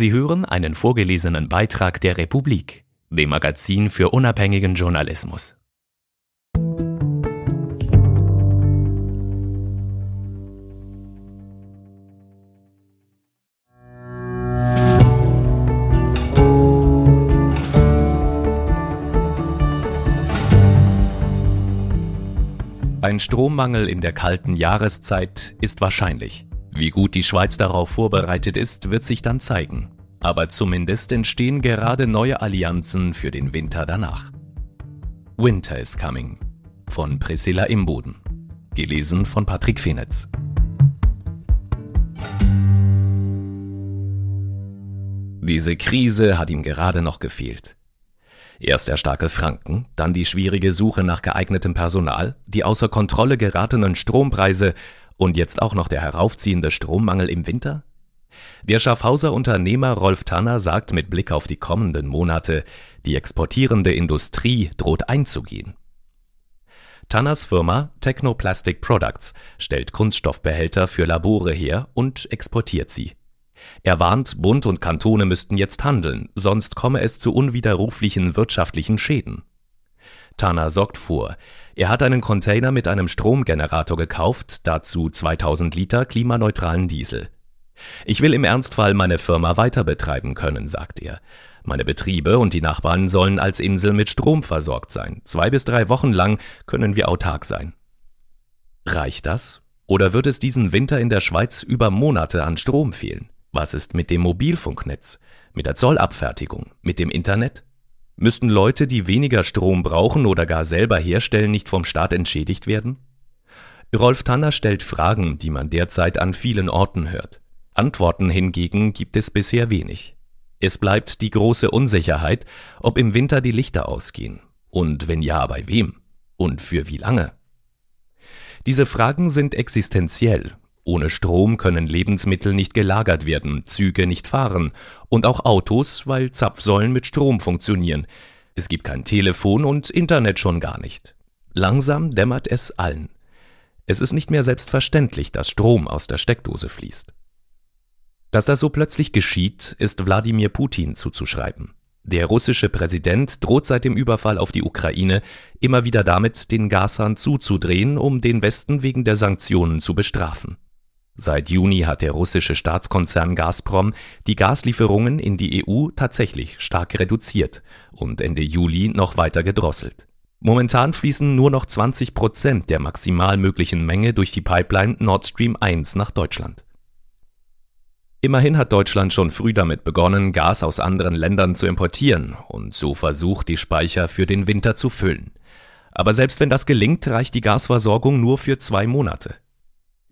Sie hören einen vorgelesenen Beitrag der Republik, dem Magazin für unabhängigen Journalismus. Ein Strommangel in der kalten Jahreszeit ist wahrscheinlich. Wie gut die Schweiz darauf vorbereitet ist, wird sich dann zeigen. Aber zumindest entstehen gerade neue Allianzen für den Winter danach. Winter is Coming von Priscilla Imboden. Gelesen von Patrick Fenetz. Diese Krise hat ihm gerade noch gefehlt. Erst der starke Franken, dann die schwierige Suche nach geeignetem Personal, die außer Kontrolle geratenen Strompreise und jetzt auch noch der heraufziehende Strommangel im Winter? Der Schaffhauser Unternehmer Rolf Tanner sagt mit Blick auf die kommenden Monate, die exportierende Industrie droht einzugehen. Tanners Firma Technoplastic Products stellt Kunststoffbehälter für Labore her und exportiert sie. Er warnt, Bund und Kantone müssten jetzt handeln, sonst komme es zu unwiderruflichen wirtschaftlichen Schäden. Tanner sorgt vor. Er hat einen Container mit einem Stromgenerator gekauft, dazu 2000 Liter klimaneutralen Diesel. Ich will im Ernstfall meine Firma weiter betreiben können, sagt er. Meine Betriebe und die Nachbarn sollen als Insel mit Strom versorgt sein. Zwei bis drei Wochen lang können wir autark sein. Reicht das? Oder wird es diesen Winter in der Schweiz über Monate an Strom fehlen? Was ist mit dem Mobilfunknetz, mit der Zollabfertigung, mit dem Internet? Müssten Leute, die weniger Strom brauchen oder gar selber herstellen, nicht vom Staat entschädigt werden? Rolf Tanner stellt Fragen, die man derzeit an vielen Orten hört. Antworten hingegen gibt es bisher wenig. Es bleibt die große Unsicherheit, ob im Winter die Lichter ausgehen. Und wenn ja, bei wem? Und für wie lange? Diese Fragen sind existenziell ohne Strom können Lebensmittel nicht gelagert werden, Züge nicht fahren und auch Autos, weil Zapfsäulen mit Strom funktionieren. Es gibt kein Telefon und Internet schon gar nicht. Langsam dämmert es allen. Es ist nicht mehr selbstverständlich, dass Strom aus der Steckdose fließt. Dass das so plötzlich geschieht, ist Wladimir Putin zuzuschreiben. Der russische Präsident droht seit dem Überfall auf die Ukraine immer wieder damit, den Gashahn zuzudrehen, um den Westen wegen der Sanktionen zu bestrafen. Seit Juni hat der russische Staatskonzern Gazprom die Gaslieferungen in die EU tatsächlich stark reduziert und Ende Juli noch weiter gedrosselt. Momentan fließen nur noch 20 Prozent der maximal möglichen Menge durch die Pipeline Nord Stream 1 nach Deutschland. Immerhin hat Deutschland schon früh damit begonnen, Gas aus anderen Ländern zu importieren und so versucht, die Speicher für den Winter zu füllen. Aber selbst wenn das gelingt, reicht die Gasversorgung nur für zwei Monate.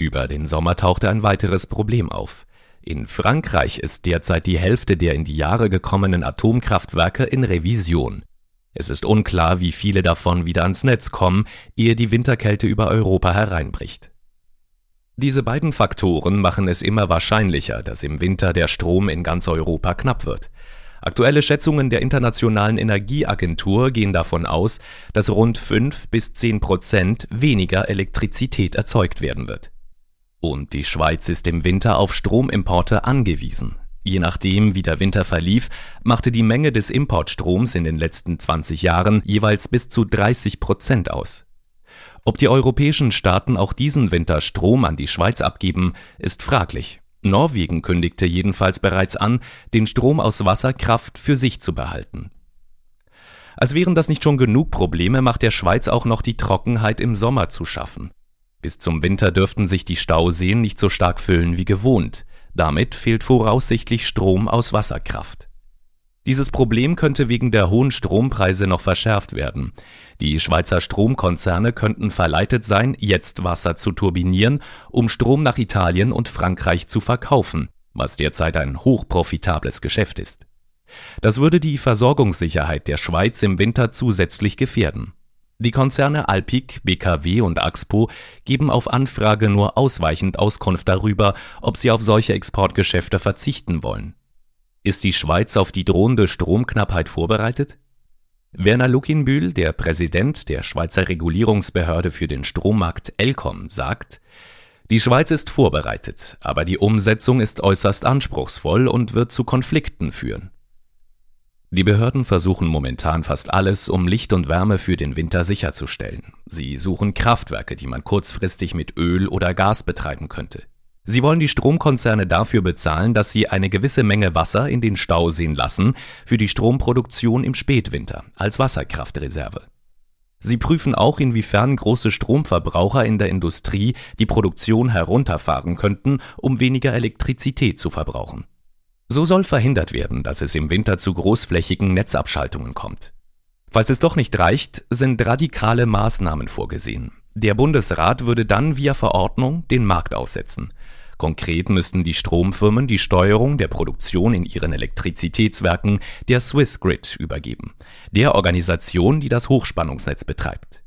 Über den Sommer tauchte ein weiteres Problem auf. In Frankreich ist derzeit die Hälfte der in die Jahre gekommenen Atomkraftwerke in Revision. Es ist unklar, wie viele davon wieder ans Netz kommen, ehe die Winterkälte über Europa hereinbricht. Diese beiden Faktoren machen es immer wahrscheinlicher, dass im Winter der Strom in ganz Europa knapp wird. Aktuelle Schätzungen der Internationalen Energieagentur gehen davon aus, dass rund 5 bis 10 Prozent weniger Elektrizität erzeugt werden wird. Und die Schweiz ist im Winter auf Stromimporte angewiesen. Je nachdem, wie der Winter verlief, machte die Menge des Importstroms in den letzten 20 Jahren jeweils bis zu 30 Prozent aus. Ob die europäischen Staaten auch diesen Winter Strom an die Schweiz abgeben, ist fraglich. Norwegen kündigte jedenfalls bereits an, den Strom aus Wasserkraft für sich zu behalten. Als wären das nicht schon genug Probleme, macht der Schweiz auch noch die Trockenheit im Sommer zu schaffen. Bis zum Winter dürften sich die Stauseen nicht so stark füllen wie gewohnt. Damit fehlt voraussichtlich Strom aus Wasserkraft. Dieses Problem könnte wegen der hohen Strompreise noch verschärft werden. Die Schweizer Stromkonzerne könnten verleitet sein, jetzt Wasser zu turbinieren, um Strom nach Italien und Frankreich zu verkaufen, was derzeit ein hochprofitables Geschäft ist. Das würde die Versorgungssicherheit der Schweiz im Winter zusätzlich gefährden. Die Konzerne Alpic, BKW und Axpo geben auf Anfrage nur ausweichend Auskunft darüber, ob sie auf solche Exportgeschäfte verzichten wollen. Ist die Schweiz auf die drohende Stromknappheit vorbereitet? Werner Luckinbühl, der Präsident der Schweizer Regulierungsbehörde für den Strommarkt Elcom, sagt, Die Schweiz ist vorbereitet, aber die Umsetzung ist äußerst anspruchsvoll und wird zu Konflikten führen. Die Behörden versuchen momentan fast alles, um Licht und Wärme für den Winter sicherzustellen. Sie suchen Kraftwerke, die man kurzfristig mit Öl oder Gas betreiben könnte. Sie wollen die Stromkonzerne dafür bezahlen, dass sie eine gewisse Menge Wasser in den Stauseen lassen für die Stromproduktion im Spätwinter als Wasserkraftreserve. Sie prüfen auch, inwiefern große Stromverbraucher in der Industrie die Produktion herunterfahren könnten, um weniger Elektrizität zu verbrauchen. So soll verhindert werden, dass es im Winter zu großflächigen Netzabschaltungen kommt. Falls es doch nicht reicht, sind radikale Maßnahmen vorgesehen. Der Bundesrat würde dann via Verordnung den Markt aussetzen. Konkret müssten die Stromfirmen die Steuerung der Produktion in ihren Elektrizitätswerken der Swissgrid übergeben, der Organisation, die das Hochspannungsnetz betreibt.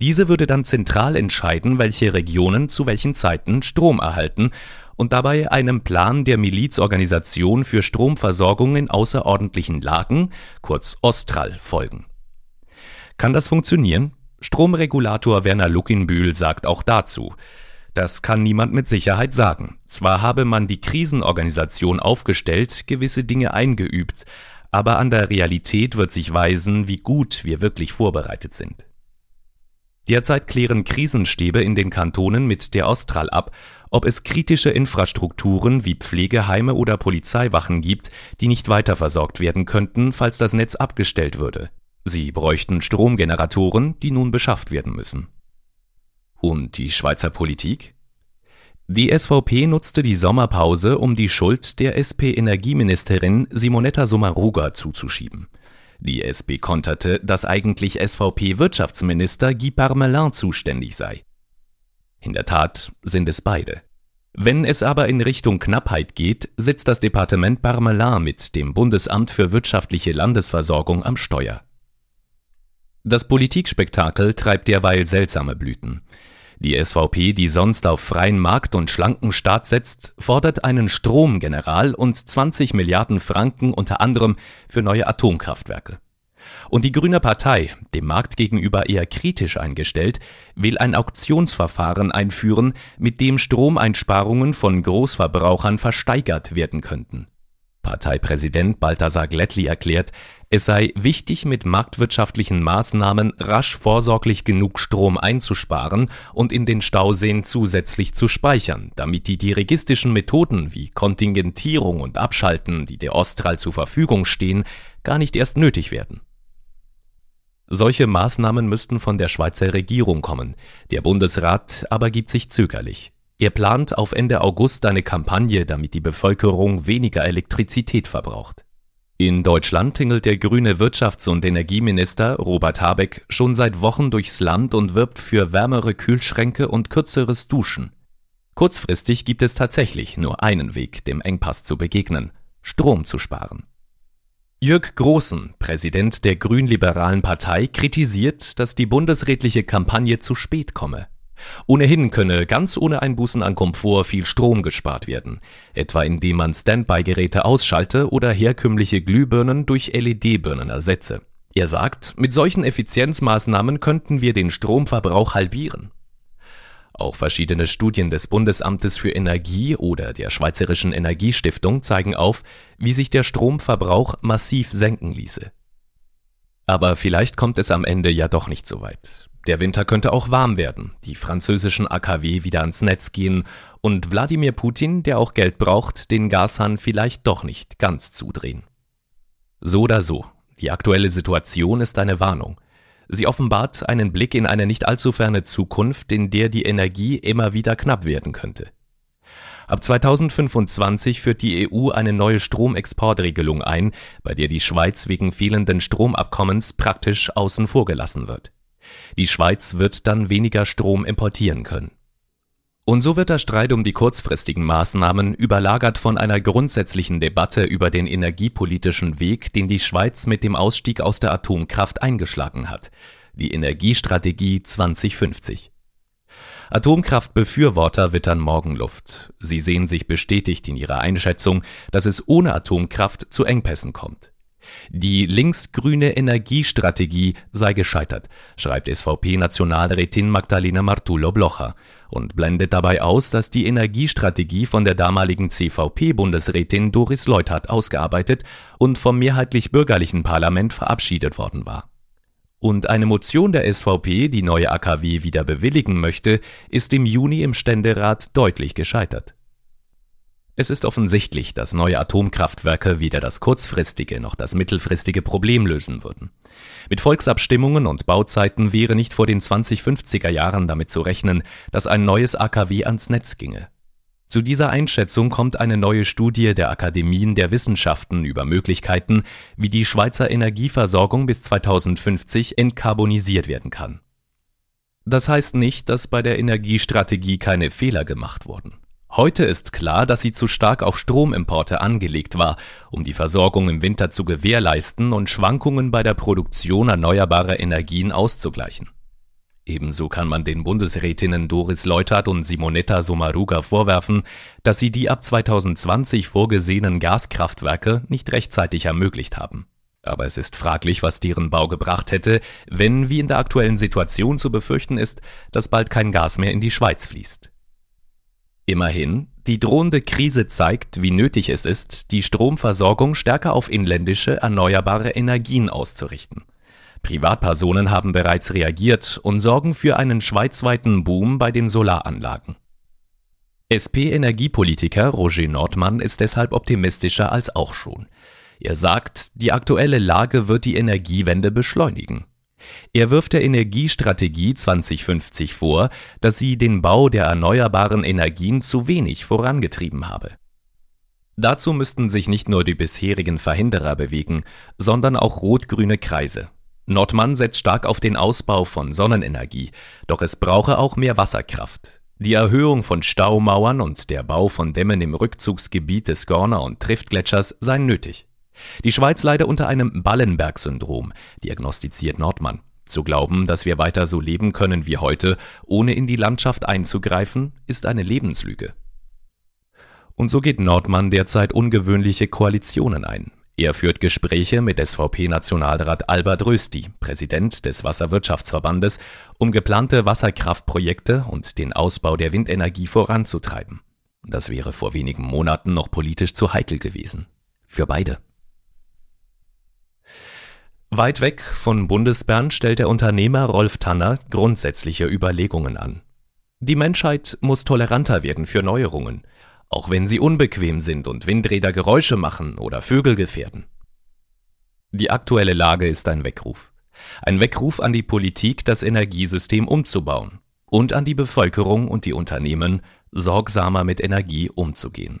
Diese würde dann zentral entscheiden, welche Regionen zu welchen Zeiten Strom erhalten und dabei einem Plan der Milizorganisation für Stromversorgung in außerordentlichen Lagen, kurz Ostral, folgen. Kann das funktionieren? Stromregulator Werner Luckinbühl sagt auch dazu, das kann niemand mit Sicherheit sagen. Zwar habe man die Krisenorganisation aufgestellt, gewisse Dinge eingeübt, aber an der Realität wird sich weisen, wie gut wir wirklich vorbereitet sind. Derzeit klären Krisenstäbe in den Kantonen mit der Austral ab, ob es kritische Infrastrukturen wie Pflegeheime oder Polizeiwachen gibt, die nicht weiterversorgt werden könnten, falls das Netz abgestellt würde. Sie bräuchten Stromgeneratoren, die nun beschafft werden müssen. Und die Schweizer Politik? Die SVP nutzte die Sommerpause, um die Schuld der SP-Energieministerin Simonetta Sommaruga zuzuschieben. Die SP konterte, dass eigentlich SVP-Wirtschaftsminister Guy Parmelin zuständig sei. In der Tat sind es beide. Wenn es aber in Richtung Knappheit geht, sitzt das Departement Parmelin mit dem Bundesamt für wirtschaftliche Landesversorgung am Steuer. Das Politikspektakel treibt derweil seltsame Blüten. Die SVP, die sonst auf freien Markt und schlanken Staat setzt, fordert einen Stromgeneral und 20 Milliarden Franken unter anderem für neue Atomkraftwerke. Und die Grüne Partei, dem Markt gegenüber eher kritisch eingestellt, will ein Auktionsverfahren einführen, mit dem Stromeinsparungen von Großverbrauchern versteigert werden könnten. Parteipräsident Balthasar Glättli erklärt, es sei wichtig, mit marktwirtschaftlichen Maßnahmen rasch vorsorglich genug Strom einzusparen und in den Stauseen zusätzlich zu speichern, damit die dirigistischen Methoden wie Kontingentierung und Abschalten, die der Ostral zur Verfügung stehen, gar nicht erst nötig werden. Solche Maßnahmen müssten von der Schweizer Regierung kommen, der Bundesrat aber gibt sich zögerlich. Er plant auf Ende August eine Kampagne, damit die Bevölkerung weniger Elektrizität verbraucht. In Deutschland tingelt der grüne Wirtschafts- und Energieminister Robert Habeck schon seit Wochen durchs Land und wirbt für wärmere Kühlschränke und kürzeres Duschen. Kurzfristig gibt es tatsächlich nur einen Weg, dem Engpass zu begegnen, Strom zu sparen. Jörg Großen, Präsident der grünliberalen Partei, kritisiert, dass die bundesrätliche Kampagne zu spät komme. Ohnehin könne ganz ohne Einbußen an Komfort viel Strom gespart werden, etwa indem man Standby-Geräte ausschalte oder herkömmliche Glühbirnen durch LED-Birnen ersetze. Er sagt, mit solchen Effizienzmaßnahmen könnten wir den Stromverbrauch halbieren. Auch verschiedene Studien des Bundesamtes für Energie oder der Schweizerischen Energiestiftung zeigen auf, wie sich der Stromverbrauch massiv senken ließe. Aber vielleicht kommt es am Ende ja doch nicht so weit. Der Winter könnte auch warm werden, die französischen AKW wieder ans Netz gehen und Wladimir Putin, der auch Geld braucht, den Gashahn vielleicht doch nicht ganz zudrehen. So oder so, die aktuelle Situation ist eine Warnung. Sie offenbart einen Blick in eine nicht allzu ferne Zukunft, in der die Energie immer wieder knapp werden könnte. Ab 2025 führt die EU eine neue Stromexportregelung ein, bei der die Schweiz wegen fehlenden Stromabkommens praktisch außen vor gelassen wird. Die Schweiz wird dann weniger Strom importieren können. Und so wird der Streit um die kurzfristigen Maßnahmen überlagert von einer grundsätzlichen Debatte über den energiepolitischen Weg, den die Schweiz mit dem Ausstieg aus der Atomkraft eingeschlagen hat, die Energiestrategie 2050. Atomkraftbefürworter wittern Morgenluft. Sie sehen sich bestätigt in ihrer Einschätzung, dass es ohne Atomkraft zu Engpässen kommt. Die linksgrüne Energiestrategie sei gescheitert, schreibt SVP-Nationalrätin Magdalena Martullo-Blocher und blendet dabei aus, dass die Energiestrategie von der damaligen CVP-Bundesrätin Doris Leuthard ausgearbeitet und vom mehrheitlich bürgerlichen Parlament verabschiedet worden war. Und eine Motion der SVP, die neue AKW wieder bewilligen möchte, ist im Juni im Ständerat deutlich gescheitert. Es ist offensichtlich, dass neue Atomkraftwerke weder das kurzfristige noch das mittelfristige Problem lösen würden. Mit Volksabstimmungen und Bauzeiten wäre nicht vor den 2050er Jahren damit zu rechnen, dass ein neues AKW ans Netz ginge. Zu dieser Einschätzung kommt eine neue Studie der Akademien der Wissenschaften über Möglichkeiten, wie die Schweizer Energieversorgung bis 2050 entkarbonisiert werden kann. Das heißt nicht, dass bei der Energiestrategie keine Fehler gemacht wurden. Heute ist klar, dass sie zu stark auf Stromimporte angelegt war, um die Versorgung im Winter zu gewährleisten und Schwankungen bei der Produktion erneuerbarer Energien auszugleichen. Ebenso kann man den Bundesrätinnen Doris Leuthard und Simonetta Sommaruga vorwerfen, dass sie die ab 2020 vorgesehenen Gaskraftwerke nicht rechtzeitig ermöglicht haben. Aber es ist fraglich, was deren Bau gebracht hätte, wenn, wie in der aktuellen Situation zu befürchten ist, dass bald kein Gas mehr in die Schweiz fließt. Immerhin, die drohende Krise zeigt, wie nötig es ist, die Stromversorgung stärker auf inländische erneuerbare Energien auszurichten. Privatpersonen haben bereits reagiert und sorgen für einen schweizweiten Boom bei den Solaranlagen. SP-Energiepolitiker Roger Nordmann ist deshalb optimistischer als auch schon. Er sagt, die aktuelle Lage wird die Energiewende beschleunigen. Er wirft der Energiestrategie 2050 vor, dass sie den Bau der erneuerbaren Energien zu wenig vorangetrieben habe. Dazu müssten sich nicht nur die bisherigen Verhinderer bewegen, sondern auch rot-grüne Kreise. Nordmann setzt stark auf den Ausbau von Sonnenenergie, doch es brauche auch mehr Wasserkraft. Die Erhöhung von Staumauern und der Bau von Dämmen im Rückzugsgebiet des Gorner und Triftgletschers seien nötig. Die Schweiz leide unter einem Ballenberg-Syndrom, diagnostiziert Nordmann. Zu glauben, dass wir weiter so leben können wie heute, ohne in die Landschaft einzugreifen, ist eine Lebenslüge. Und so geht Nordmann derzeit ungewöhnliche Koalitionen ein. Er führt Gespräche mit SVP-Nationalrat Albert Rösti, Präsident des Wasserwirtschaftsverbandes, um geplante Wasserkraftprojekte und den Ausbau der Windenergie voranzutreiben. Das wäre vor wenigen Monaten noch politisch zu heikel gewesen. Für beide. Weit weg von Bundesbern stellt der Unternehmer Rolf Tanner grundsätzliche Überlegungen an. Die Menschheit muss toleranter werden für Neuerungen, auch wenn sie unbequem sind und Windräder Geräusche machen oder Vögel gefährden. Die aktuelle Lage ist ein Weckruf. Ein Weckruf an die Politik, das Energiesystem umzubauen und an die Bevölkerung und die Unternehmen, sorgsamer mit Energie umzugehen.